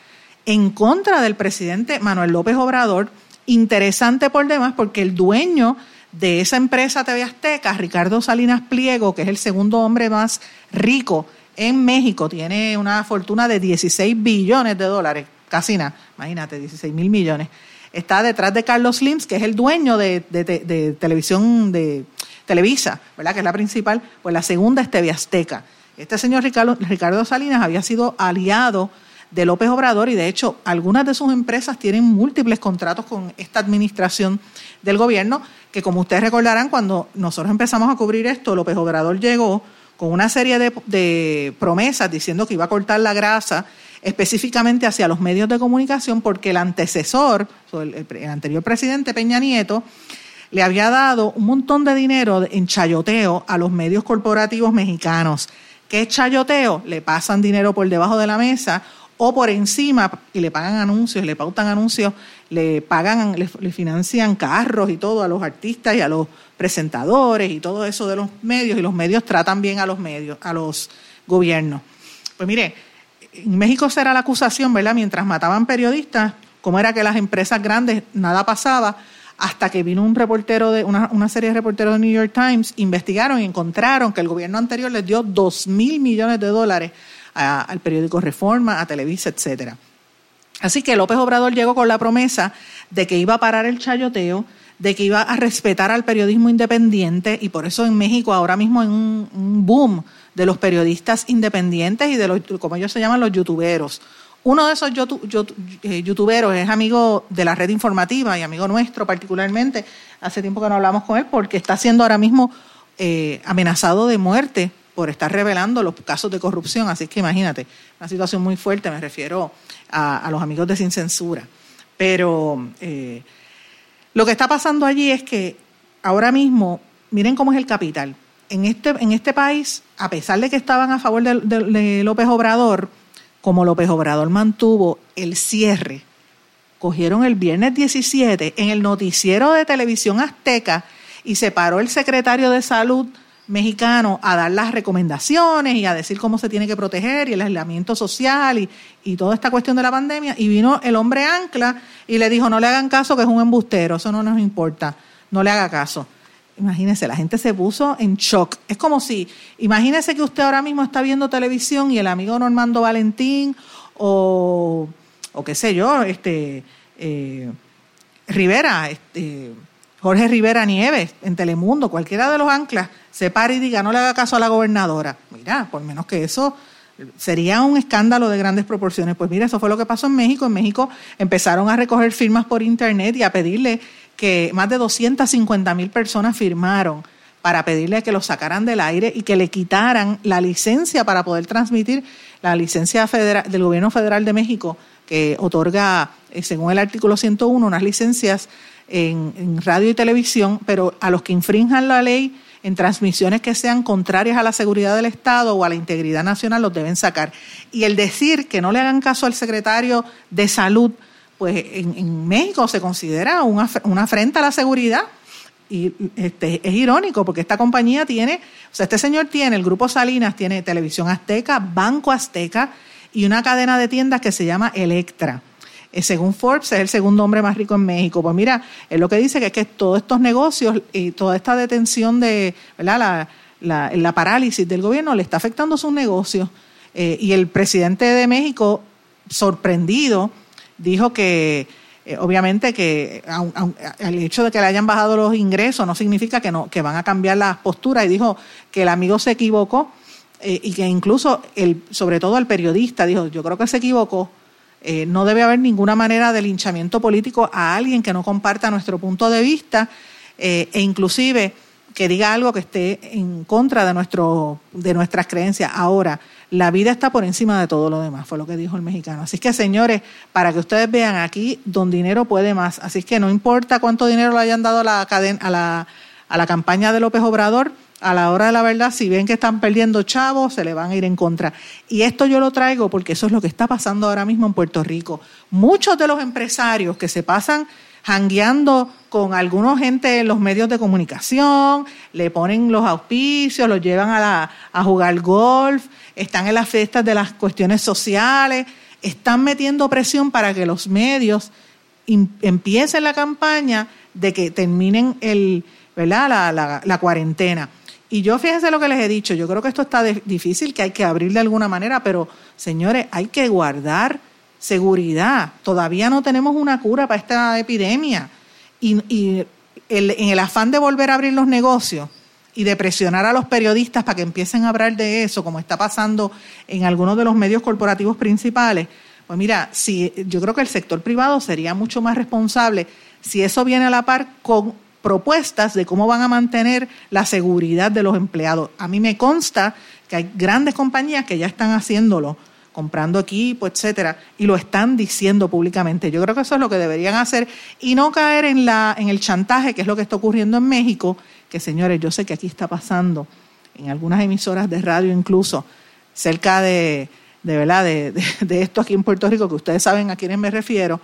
en contra del presidente Manuel López Obrador, interesante por demás porque el dueño de esa empresa TV Azteca, Ricardo Salinas Pliego, que es el segundo hombre más rico en México, tiene una fortuna de 16 billones de dólares, casi nada, imagínate, 16 mil millones. Está detrás de Carlos Slims, que es el dueño de, televisión de Televisa, ¿verdad? Que es la principal, pues la segunda es TV Azteca. Este señor Ricardo, Ricardo Salinas había sido aliado de López Obrador y de hecho algunas de sus empresas tienen múltiples contratos con esta administración del gobierno que como ustedes recordarán cuando nosotros empezamos a cubrir esto, López Obrador llegó con una serie de, promesas diciendo que iba a cortar la grasa específicamente hacia los medios de comunicación porque el antecesor, el, anterior presidente Peña Nieto, le había dado un montón de dinero en chayoteo a los medios corporativos mexicanos. ¿Qué es chayoteo? Le pasan dinero por debajo de la mesa o por encima y le pagan anuncios, le pautan anuncios, le pagan, le, financian carros y todo a los artistas y a los presentadores y todo eso de los medios y los medios tratan bien a los medios, a los gobiernos. Pues mire, en México será la acusación, ¿verdad? Mientras mataban periodistas, como era que las empresas grandes nada pasaba, hasta que vino un reportero de una, una, serie de reporteros de New York Times, investigaron y encontraron que el gobierno anterior les dio dos mil millones de dólares al periódico Reforma, a Televisa, etcétera. Así que López Obrador llegó con la promesa de que iba a parar el chayoteo, de que iba a respetar al periodismo independiente y por eso en México ahora mismo hay un, un boom de los periodistas independientes y de los, como ellos se llaman, los youtuberos. Uno de esos eh, youtuberos es amigo de la red informativa y amigo nuestro particularmente. Hace tiempo que no hablamos con él porque está siendo ahora mismo eh, amenazado de muerte por estar revelando los casos de corrupción. Así que imagínate, una situación muy fuerte, me refiero a, los amigos de Sin Censura. Pero eh, lo que está pasando allí es que ahora mismo, miren cómo es el capital. En este, en este país, a pesar de que estaban a favor de López Obrador, como López Obrador mantuvo el cierre, cogieron el viernes 17 en el noticiero de televisión azteca y se paró el secretario de salud mexicano a dar las recomendaciones y a decir cómo se tiene que proteger y el aislamiento social y, y, toda esta cuestión de la pandemia. Y vino el hombre ancla y le dijo, no le hagan caso que es un embustero, eso no nos importa, no le haga caso. Imagínese, la gente se puso en shock. Es como si, imagínese que usted ahora mismo está viendo televisión y el amigo Normando Valentín o, o qué sé yo, este eh, Rivera, este, Jorge Rivera Nieves en Telemundo, cualquiera de los anclas, se para y diga, no le haga caso a la gobernadora. Mira, por menos que eso sería un escándalo de grandes proporciones. Pues mira, eso fue lo que pasó en México. En México empezaron a recoger firmas por internet y a pedirle que más de 250 mil personas firmaron para pedirle que lo sacaran del aire y que le quitaran la licencia para poder transmitir la licencia federal, del gobierno federal de México que otorga, eh, según el artículo 101, unas licencias en, en radio y televisión, pero a los que infrinjan la ley en transmisiones que sean contrarias a la seguridad del Estado o a la integridad nacional los deben sacar. Y el decir que no le hagan caso al secretario de salud pues en, México se considera una, una, afrenta a la seguridad. Y este, es irónico porque esta compañía tiene, o sea, este señor tiene, el Grupo Salinas tiene Televisión Azteca, Banco Azteca y una cadena de tiendas que se llama Electra. Eh, según Forbes, es el segundo hombre más rico en México. Pues mira, es lo que dice que es que todos estos negocios y toda esta detención de, ¿verdad? La, la, parálisis del gobierno le está afectando sus negocios. Eh, y el presidente de México, sorprendido, dijo que eh, obviamente que el hecho de que le hayan bajado los ingresos no significa que no que van a cambiar las posturas y dijo que el amigo se equivocó eh, y que incluso el sobre todo el periodista dijo yo creo que se equivocó eh, no debe haber ninguna manera de linchamiento político a alguien que no comparta nuestro punto de vista e inclusive que diga algo que esté en contra de nuestro de nuestras creencias ahora la vida está por encima de todo lo demás, fue lo que dijo el mexicano. Así que, señores, para que ustedes vean aquí, don dinero puede más. Así que no importa cuánto dinero le hayan dado a la, a la, a la campaña de López Obrador, a la hora de la verdad, si ven que están perdiendo chavos, se le van a ir en contra. Y esto yo lo traigo porque eso es lo que está pasando ahora mismo en Puerto Rico. Muchos de los empresarios que se pasan jangueando con algunos gente en los medios de comunicación, le ponen los auspicios, los llevan a, la, a jugar golf, están en las fiestas de las cuestiones sociales, están metiendo presión para que los medios empiecen la campaña de que terminen el, ¿verdad? La, la, cuarentena. Y yo fíjense lo que les he dicho, yo creo que esto está difícil, que hay que abrir de alguna manera, pero señores, hay que guardar seguridad. Todavía no tenemos una cura para esta epidemia. Y, en el afán de volver a abrir los negocios y de presionar a los periodistas para que empiecen a hablar de eso, como está pasando en algunos de los medios corporativos principales, Pues mira, si, yo creo que el sector privado sería mucho más responsable si eso viene a la par con propuestas de cómo van a mantener la seguridad de los empleados. A mí me consta que hay grandes compañías que ya están haciéndolo, comprando equipo, etcétera, y lo están diciendo públicamente. Yo creo que eso es lo que deberían hacer y no caer en la en el chantaje, que es lo que está ocurriendo en México, que señores, yo sé que aquí está pasando en algunas emisoras de radio incluso cerca de de verdad de, de esto aquí en Puerto Rico, que ustedes saben a quiénes me refiero,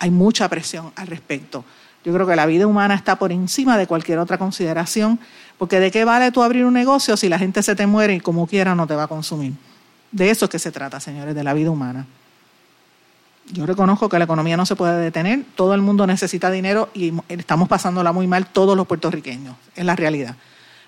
hay mucha presión al respecto. Yo creo que la vida humana está por encima de cualquier otra consideración, porque de qué vale tú abrir un negocio si la gente se te muere y como quiera no te va a consumir. De eso es que se trata, señores, de la vida humana. Yo reconozco que la economía no se puede detener, todo el mundo necesita dinero y estamos pasándola muy mal todos los puertorriqueños, es la realidad.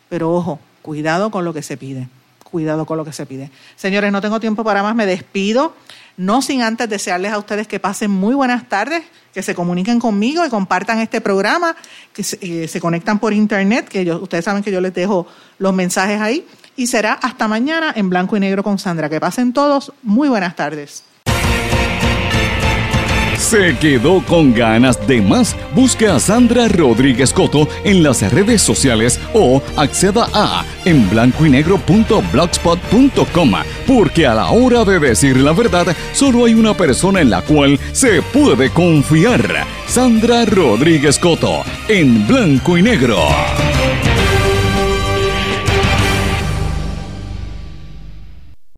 Pero ojo, cuidado con lo que se pide, cuidado con lo que se pide. Señores, no tengo tiempo para más, me despido. No sin antes desearles a ustedes que pasen muy buenas tardes, que se comuniquen conmigo y compartan este programa, que se, eh, conectan por internet, que ustedes saben que yo les dejo los mensajes ahí. Y será hasta mañana en blanco y negro con Sandra. Que pasen todos muy buenas tardes. ¿Se quedó con ganas de más? Busque a Sandra Rodríguez Coto en las redes sociales o acceda a en blanco y porque a la hora de decir la verdad solo hay una persona en la cual se puede confiar. Sandra Rodríguez Coto en blanco y negro.